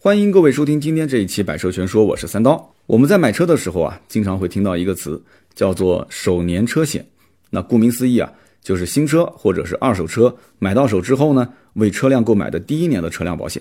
欢迎各位收听今天这一期《百车全说》，我是三刀。我们在买车的时候啊，经常会听到一个词，叫做首年车险。那顾名思义啊，就是新车或者是二手车买到手之后呢，为车辆购买的第一年的车辆保险。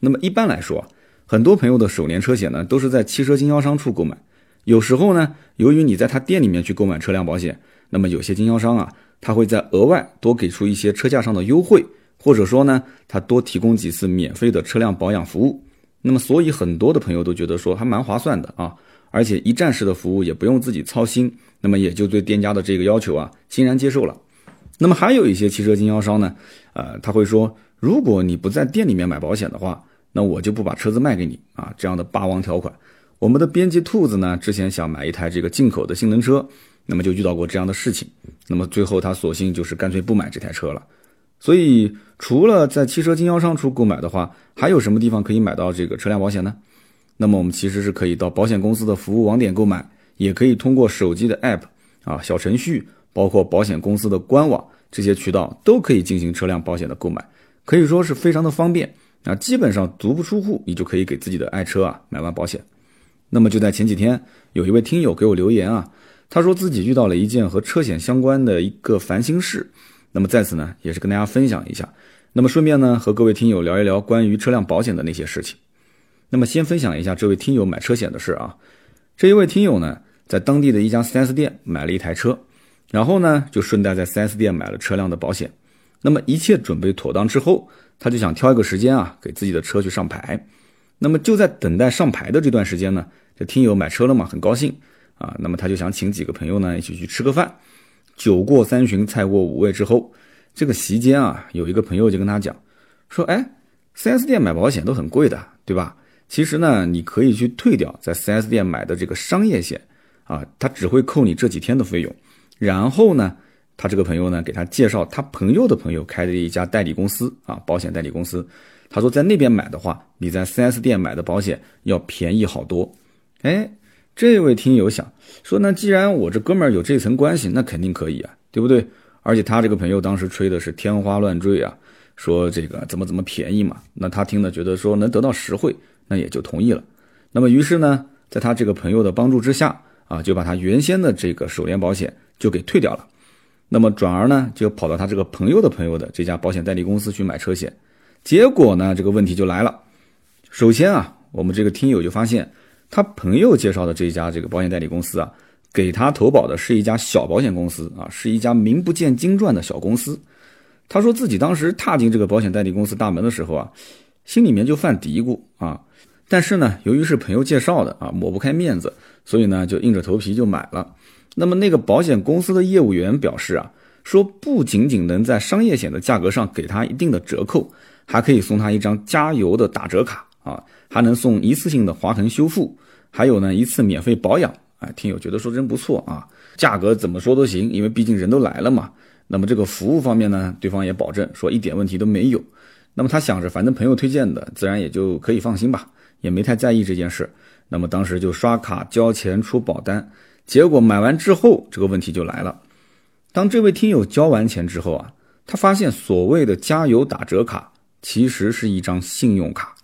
那么一般来说，很多朋友的首年车险呢，都是在汽车经销商处购买。有时候呢，由于你在他店里面去购买车辆保险，那么有些经销商啊，他会在额外多给出一些车价上的优惠，或者说呢，他多提供几次免费的车辆保养服务。那么，所以很多的朋友都觉得说还蛮划算的啊，而且一站式的服务也不用自己操心，那么也就对店家的这个要求啊欣然接受了。那么还有一些汽车经销商呢，呃，他会说，如果你不在店里面买保险的话，那我就不把车子卖给你啊，这样的霸王条款。我们的编辑兔子呢，之前想买一台这个进口的性能车，那么就遇到过这样的事情，那么最后他索性就是干脆不买这台车了。所以，除了在汽车经销商处购买的话，还有什么地方可以买到这个车辆保险呢？那么我们其实是可以到保险公司的服务网点购买，也可以通过手机的 App 啊、小程序，包括保险公司的官网这些渠道都可以进行车辆保险的购买，可以说是非常的方便啊。基本上足不出户，你就可以给自己的爱车啊买完保险。那么就在前几天，有一位听友给我留言啊，他说自己遇到了一件和车险相关的一个烦心事。那么在此呢，也是跟大家分享一下。那么顺便呢，和各位听友聊一聊关于车辆保险的那些事情。那么先分享一下这位听友买车险的事啊。这一位听友呢，在当地的一家 4S 店买了一台车，然后呢，就顺带在 4S 店买了车辆的保险。那么一切准备妥当之后，他就想挑一个时间啊，给自己的车去上牌。那么就在等待上牌的这段时间呢，这听友买车了嘛，很高兴啊。那么他就想请几个朋友呢，一起去吃个饭。酒过三巡，菜过五味之后，这个席间啊，有一个朋友就跟他讲，说：“哎，4S 店买保险都很贵的，对吧？其实呢，你可以去退掉在 4S 店买的这个商业险，啊，他只会扣你这几天的费用。然后呢，他这个朋友呢，给他介绍他朋友的朋友开的一家代理公司啊，保险代理公司。他说在那边买的话，比在 4S 店买的保险要便宜好多。哎。”这位听友想说，那既然我这哥们儿有这层关系，那肯定可以啊，对不对？而且他这个朋友当时吹的是天花乱坠啊，说这个怎么怎么便宜嘛。那他听了觉得说能得到实惠，那也就同意了。那么于是呢，在他这个朋友的帮助之下啊，就把他原先的这个首年保险就给退掉了。那么转而呢，就跑到他这个朋友的朋友的这家保险代理公司去买车险。结果呢，这个问题就来了。首先啊，我们这个听友就发现。他朋友介绍的这家这个保险代理公司啊，给他投保的是一家小保险公司啊，是一家名不见经传的小公司。他说自己当时踏进这个保险代理公司大门的时候啊，心里面就犯嘀咕啊，但是呢，由于是朋友介绍的啊，抹不开面子，所以呢，就硬着头皮就买了。那么那个保险公司的业务员表示啊，说不仅仅能在商业险的价格上给他一定的折扣，还可以送他一张加油的打折卡啊。还能送一次性的划痕修复，还有呢一次免费保养，哎，听友觉得说真不错啊，价格怎么说都行，因为毕竟人都来了嘛。那么这个服务方面呢，对方也保证说一点问题都没有。那么他想着，反正朋友推荐的，自然也就可以放心吧，也没太在意这件事。那么当时就刷卡交钱出保单，结果买完之后，这个问题就来了。当这位听友交完钱之后啊，他发现所谓的加油打折卡其实是一张信用卡。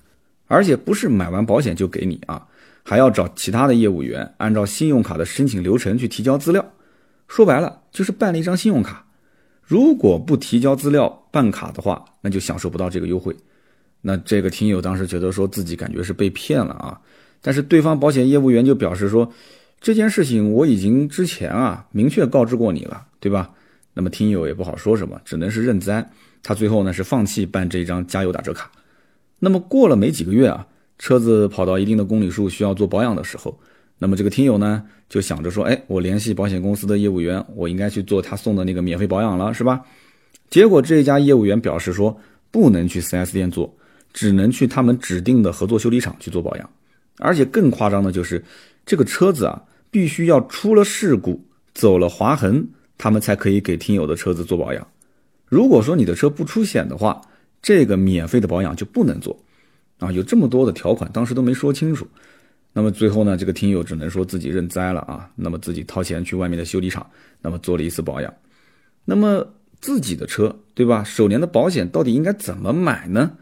而且不是买完保险就给你啊，还要找其他的业务员按照信用卡的申请流程去提交资料。说白了就是办了一张信用卡。如果不提交资料办卡的话，那就享受不到这个优惠。那这个听友当时觉得说自己感觉是被骗了啊，但是对方保险业务员就表示说这件事情我已经之前啊明确告知过你了，对吧？那么听友也不好说什么，只能是认栽。他最后呢是放弃办这张加油打折卡。那么过了没几个月啊，车子跑到一定的公里数需要做保养的时候，那么这个听友呢就想着说，哎，我联系保险公司的业务员，我应该去做他送的那个免费保养了，是吧？结果这家业务员表示说，不能去 4S 店做，只能去他们指定的合作修理厂去做保养，而且更夸张的就是，这个车子啊，必须要出了事故、走了划痕，他们才可以给听友的车子做保养。如果说你的车不出险的话，这个免费的保养就不能做，啊，有这么多的条款，当时都没说清楚。那么最后呢，这个听友只能说自己认栽了啊。那么自己掏钱去外面的修理厂，那么做了一次保养。那么自己的车，对吧？首年的保险到底应该怎么买呢？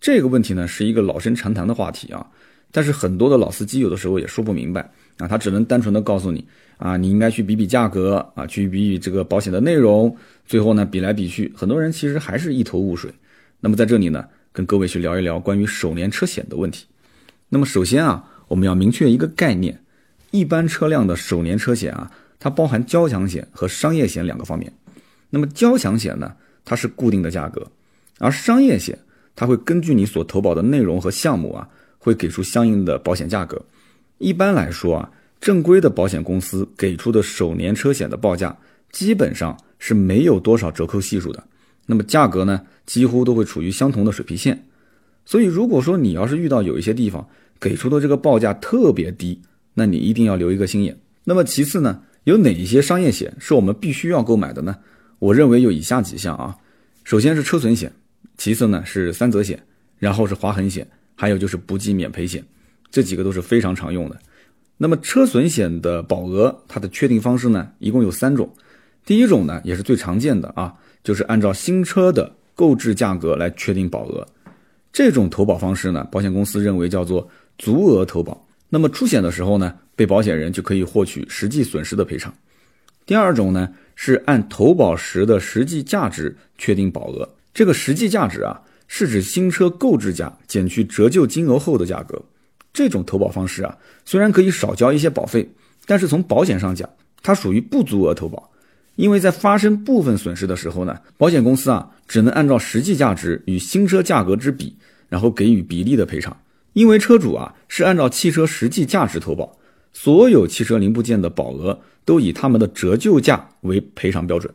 这个问题呢是一个老生常谈的话题啊，但是很多的老司机有的时候也说不明白啊，他只能单纯的告诉你啊，你应该去比比价格啊，去比比这个保险的内容，最后呢比来比去，很多人其实还是一头雾水。那么在这里呢，跟各位去聊一聊关于首年车险的问题。那么首先啊，我们要明确一个概念，一般车辆的首年车险啊，它包含交强险和商业险两个方面。那么交强险呢，它是固定的价格，而商业险。它会根据你所投保的内容和项目啊，会给出相应的保险价格。一般来说啊，正规的保险公司给出的首年车险的报价基本上是没有多少折扣系数的，那么价格呢，几乎都会处于相同的水平线。所以，如果说你要是遇到有一些地方给出的这个报价特别低，那你一定要留一个心眼。那么其次呢，有哪一些商业险是我们必须要购买的呢？我认为有以下几项啊，首先是车损险。其次呢是三责险，然后是划痕险，还有就是不计免赔险，这几个都是非常常用的。那么车损险的保额，它的确定方式呢，一共有三种。第一种呢，也是最常见的啊，就是按照新车的购置价格来确定保额。这种投保方式呢，保险公司认为叫做足额投保。那么出险的时候呢，被保险人就可以获取实际损失的赔偿。第二种呢，是按投保时的实际价值确定保额。这个实际价值啊，是指新车购置价减去折旧金额后的价格。这种投保方式啊，虽然可以少交一些保费，但是从保险上讲，它属于不足额投保。因为在发生部分损失的时候呢，保险公司啊，只能按照实际价值与新车价格之比，然后给予比例的赔偿。因为车主啊，是按照汽车实际价值投保，所有汽车零部件的保额都以他们的折旧价为赔偿标准。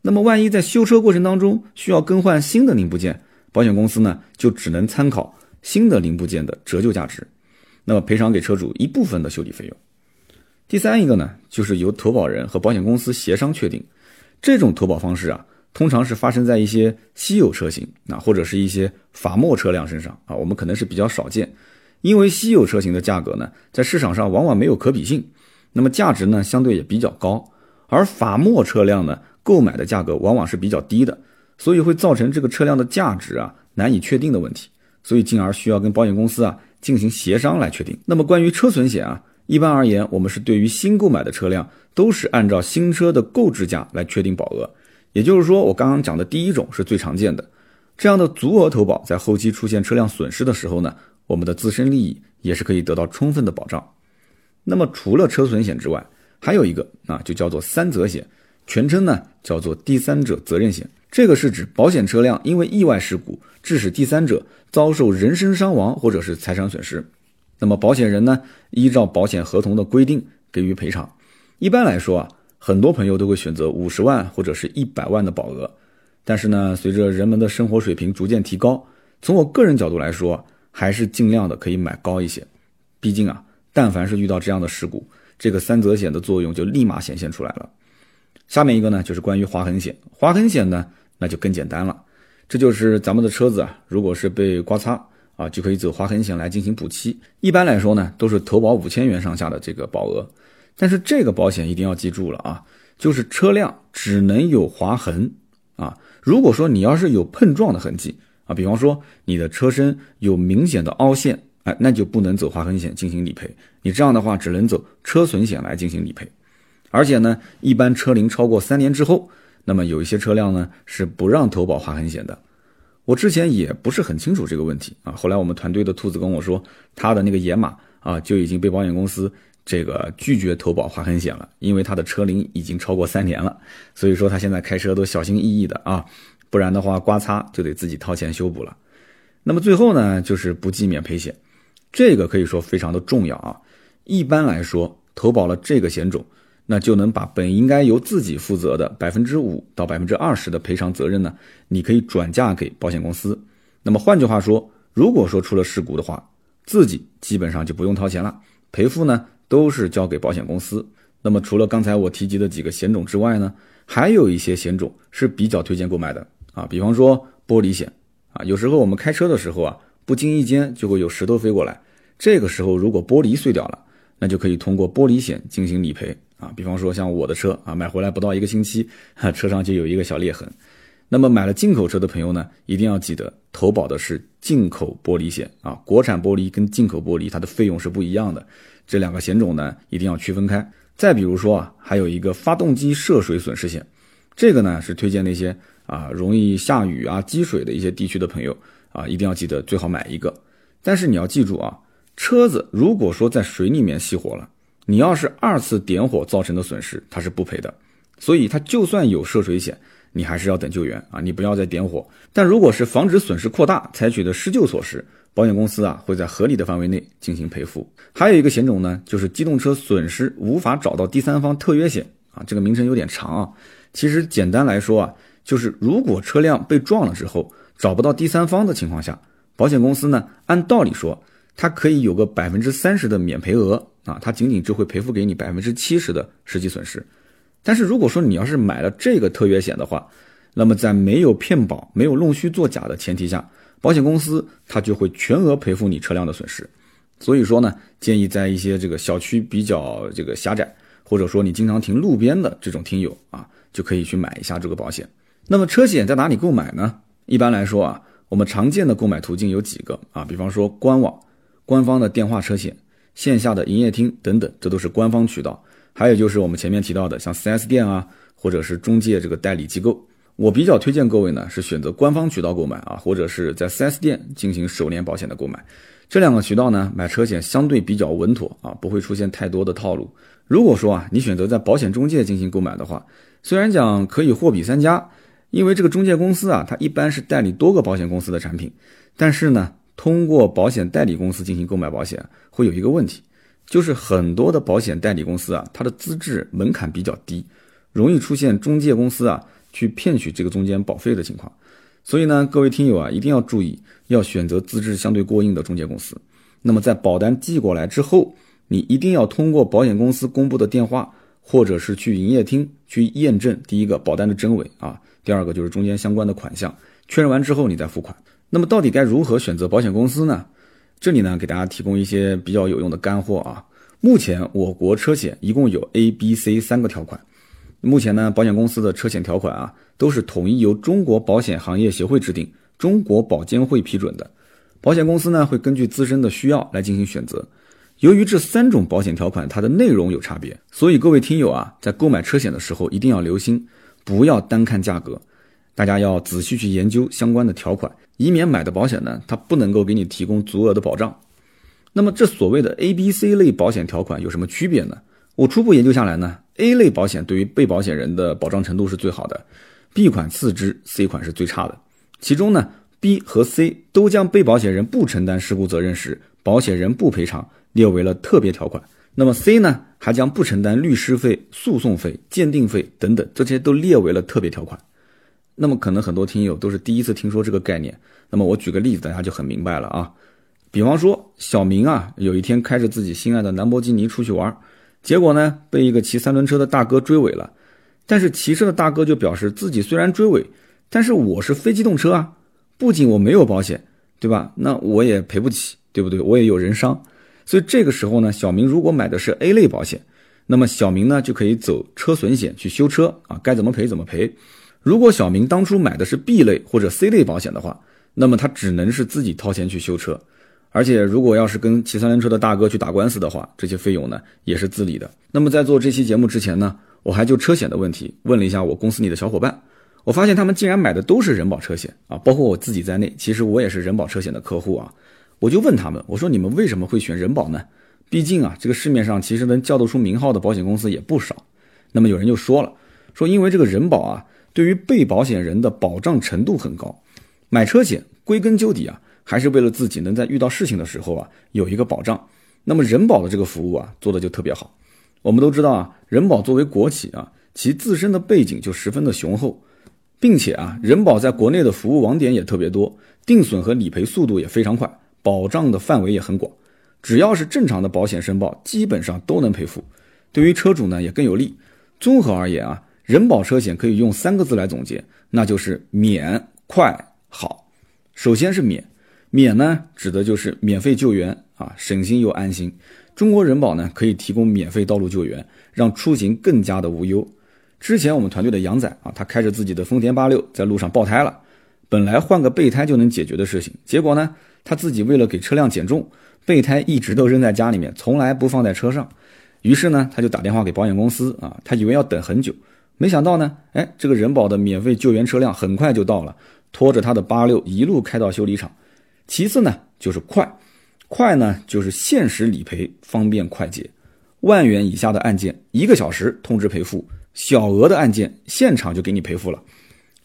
那么，万一在修车过程当中需要更换新的零部件，保险公司呢就只能参考新的零部件的折旧价值，那么赔偿给车主一部分的修理费用。第三一个呢，就是由投保人和保险公司协商确定。这种投保方式啊，通常是发生在一些稀有车型啊，或者是一些法末车辆身上啊，我们可能是比较少见，因为稀有车型的价格呢，在市场上往往没有可比性，那么价值呢相对也比较高，而法末车辆呢。购买的价格往往是比较低的，所以会造成这个车辆的价值啊难以确定的问题，所以进而需要跟保险公司啊进行协商来确定。那么关于车损险啊，一般而言，我们是对于新购买的车辆都是按照新车的购置价来确定保额，也就是说，我刚刚讲的第一种是最常见的，这样的足额投保，在后期出现车辆损失的时候呢，我们的自身利益也是可以得到充分的保障。那么除了车损险之外，还有一个啊，就叫做三责险。全称呢叫做第三者责任险，这个是指保险车辆因为意外事故致使第三者遭受人身伤亡或者是财产损失，那么保险人呢依照保险合同的规定给予赔偿。一般来说啊，很多朋友都会选择五十万或者是一百万的保额，但是呢，随着人们的生活水平逐渐提高，从我个人角度来说，还是尽量的可以买高一些。毕竟啊，但凡是遇到这样的事故，这个三责险的作用就立马显现出来了。下面一个呢，就是关于划痕险。划痕险呢，那就更简单了。这就是咱们的车子啊，如果是被刮擦啊，就可以走划痕险来进行补漆。一般来说呢，都是投保五千元上下的这个保额。但是这个保险一定要记住了啊，就是车辆只能有划痕啊。如果说你要是有碰撞的痕迹啊，比方说你的车身有明显的凹陷，哎，那就不能走划痕险进行理赔。你这样的话，只能走车损险来进行理赔。而且呢，一般车龄超过三年之后，那么有一些车辆呢是不让投保划痕险的。我之前也不是很清楚这个问题啊，后来我们团队的兔子跟我说，他的那个野马啊就已经被保险公司这个拒绝投保划痕险了，因为他的车龄已经超过三年了，所以说他现在开车都小心翼翼的啊，不然的话刮擦就得自己掏钱修补了。那么最后呢，就是不计免赔险，这个可以说非常的重要啊。一般来说，投保了这个险种。那就能把本应该由自己负责的百分之五到百分之二十的赔偿责任呢，你可以转嫁给保险公司。那么换句话说，如果说出了事故的话，自己基本上就不用掏钱了，赔付呢都是交给保险公司。那么除了刚才我提及的几个险种之外呢，还有一些险种是比较推荐购买的啊，比方说玻璃险啊，有时候我们开车的时候啊，不经意间就会有石头飞过来，这个时候如果玻璃碎掉了，那就可以通过玻璃险进行理赔。啊，比方说像我的车啊，买回来不到一个星期，哈车上就有一个小裂痕。那么买了进口车的朋友呢，一定要记得投保的是进口玻璃险啊，国产玻璃跟进口玻璃它的费用是不一样的，这两个险种呢一定要区分开。再比如说啊，还有一个发动机涉水损失险，这个呢是推荐那些啊容易下雨啊积水的一些地区的朋友啊，一定要记得最好买一个。但是你要记住啊，车子如果说在水里面熄火了，你要是二次点火造成的损失，它是不赔的。所以它就算有涉水险。你还是要等救援啊，你不要再点火。但如果是防止损失扩大采取的施救措施，保险公司啊会在合理的范围内进行赔付。还有一个险种呢，就是机动车损失无法找到第三方特约险啊，这个名称有点长啊。其实简单来说啊，就是如果车辆被撞了之后找不到第三方的情况下，保险公司呢按道理说它可以有个百分之三十的免赔额啊，它仅仅只会赔付给你百分之七十的实际损失。但是如果说你要是买了这个特约险的话，那么在没有骗保、没有弄虚作假的前提下，保险公司它就会全额赔付你车辆的损失。所以说呢，建议在一些这个小区比较这个狭窄，或者说你经常停路边的这种听友啊，就可以去买一下这个保险。那么车险在哪里购买呢？一般来说啊，我们常见的购买途径有几个啊，比方说官网、官方的电话车险、线下的营业厅等等，这都是官方渠道。还有就是我们前面提到的，像 4S 店啊，或者是中介这个代理机构，我比较推荐各位呢是选择官方渠道购买啊，或者是在 4S 店进行首年保险的购买。这两个渠道呢，买车险相对比较稳妥啊，不会出现太多的套路。如果说啊，你选择在保险中介进行购买的话，虽然讲可以货比三家，因为这个中介公司啊，它一般是代理多个保险公司的产品，但是呢，通过保险代理公司进行购买保险，会有一个问题。就是很多的保险代理公司啊，它的资质门槛比较低，容易出现中介公司啊去骗取这个中间保费的情况。所以呢，各位听友啊，一定要注意，要选择资质相对过硬的中介公司。那么在保单寄过来之后，你一定要通过保险公司公布的电话，或者是去营业厅去验证第一个保单的真伪啊，第二个就是中间相关的款项，确认完之后你再付款。那么到底该如何选择保险公司呢？这里呢，给大家提供一些比较有用的干货啊。目前我国车险一共有 A、B、C 三个条款。目前呢，保险公司的车险条款啊，都是统一由中国保险行业协会制定，中国保监会批准的。保险公司呢，会根据自身的需要来进行选择。由于这三种保险条款它的内容有差别，所以各位听友啊，在购买车险的时候一定要留心，不要单看价格。大家要仔细去研究相关的条款，以免买的保险呢，它不能够给你提供足额的保障。那么这所谓的 A、B、C 类保险条款有什么区别呢？我初步研究下来呢，A 类保险对于被保险人的保障程度是最好的，B 款次之，C 款是最差的。其中呢，B 和 C 都将被保险人不承担事故责任时，保险人不赔偿列为了特别条款。那么 C 呢，还将不承担律师费、诉讼费、鉴定费等等，这些都列为了特别条款。那么可能很多听友都是第一次听说这个概念，那么我举个例子，大家就很明白了啊。比方说小明啊，有一天开着自己心爱的兰博基尼出去玩，结果呢被一个骑三轮车的大哥追尾了，但是骑车的大哥就表示自己虽然追尾，但是我是非机动车啊，不仅我没有保险，对吧？那我也赔不起，对不对？我也有人伤，所以这个时候呢，小明如果买的是 A 类保险，那么小明呢就可以走车损险去修车啊，该怎么赔怎么赔。如果小明当初买的是 B 类或者 C 类保险的话，那么他只能是自己掏钱去修车，而且如果要是跟骑三轮车的大哥去打官司的话，这些费用呢也是自理的。那么在做这期节目之前呢，我还就车险的问题问了一下我公司里的小伙伴，我发现他们竟然买的都是人保车险啊，包括我自己在内，其实我也是人保车险的客户啊。我就问他们，我说你们为什么会选人保呢？毕竟啊，这个市面上其实能叫得出名号的保险公司也不少。那么有人就说了，说因为这个人保啊。对于被保险人的保障程度很高，买车险归根究底啊，还是为了自己能在遇到事情的时候啊有一个保障。那么人保的这个服务啊做的就特别好。我们都知道啊，人保作为国企啊，其自身的背景就十分的雄厚，并且啊，人保在国内的服务网点也特别多，定损和理赔速度也非常快，保障的范围也很广。只要是正常的保险申报，基本上都能赔付。对于车主呢也更有利。综合而言啊。人保车险可以用三个字来总结，那就是免、快、好。首先是免，免呢指的就是免费救援啊，省心又安心。中国人保呢可以提供免费道路救援，让出行更加的无忧。之前我们团队的杨仔啊，他开着自己的丰田八六在路上爆胎了，本来换个备胎就能解决的事情，结果呢，他自己为了给车辆减重，备胎一直都扔在家里面，从来不放在车上。于是呢，他就打电话给保险公司啊，他以为要等很久，没想到呢，哎，这个人保的免费救援车辆很快就到了，拖着他的八六一路开到修理厂。其次呢，就是快，快呢就是限时理赔，方便快捷。万元以下的案件，一个小时通知赔付；小额的案件，现场就给你赔付了。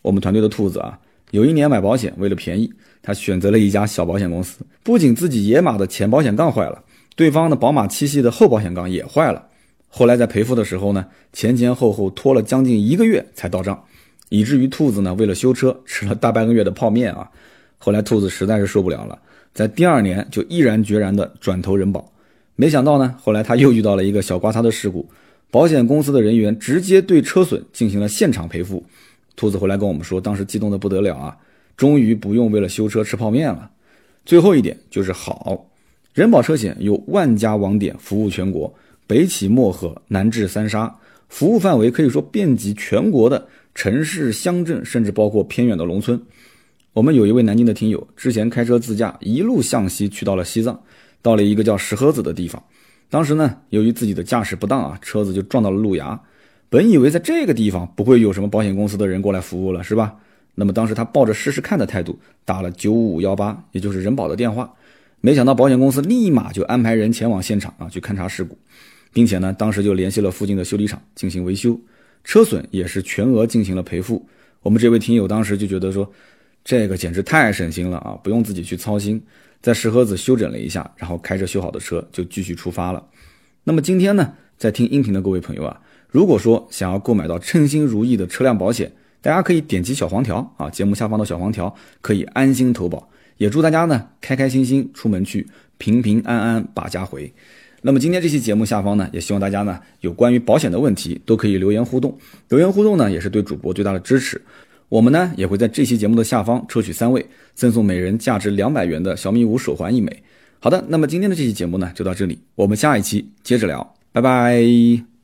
我们团队的兔子啊，有一年买保险，为了便宜，他选择了一家小保险公司，不仅自己野马的前保险杠坏了。对方的宝马七系的后保险杠也坏了，后来在赔付的时候呢，前前后后拖了将近一个月才到账，以至于兔子呢为了修车吃了大半个月的泡面啊。后来兔子实在是受不了了，在第二年就毅然决然的转投人保。没想到呢，后来他又遇到了一个小刮擦的事故，保险公司的人员直接对车损进行了现场赔付。兔子回来跟我们说，当时激动的不得了啊，终于不用为了修车吃泡面了。最后一点就是好。人保车险有万家网点，服务全国，北起漠河，南至三沙，服务范围可以说遍及全国的城市、乡镇，甚至包括偏远的农村。我们有一位南京的听友，之前开车自驾，一路向西去到了西藏，到了一个叫石河子的地方。当时呢，由于自己的驾驶不当啊，车子就撞到了路牙。本以为在这个地方不会有什么保险公司的人过来服务了，是吧？那么当时他抱着试试看的态度，打了九五五幺八，也就是人保的电话。没想到保险公司立马就安排人前往现场啊，去勘察事故，并且呢，当时就联系了附近的修理厂进行维修，车损也是全额进行了赔付。我们这位听友当时就觉得说，这个简直太省心了啊，不用自己去操心，在石河子休整了一下，然后开着修好的车就继续出发了。那么今天呢，在听音频的各位朋友啊，如果说想要购买到称心如意的车辆保险，大家可以点击小黄条啊，节目下方的小黄条可以安心投保。也祝大家呢开开心心出门去，平平安安把家回。那么今天这期节目下方呢，也希望大家呢有关于保险的问题都可以留言互动，留言互动呢也是对主播最大的支持。我们呢也会在这期节目的下方抽取三位，赠送每人价值两百元的小米五手环一枚。好的，那么今天的这期节目呢就到这里，我们下一期接着聊，拜拜。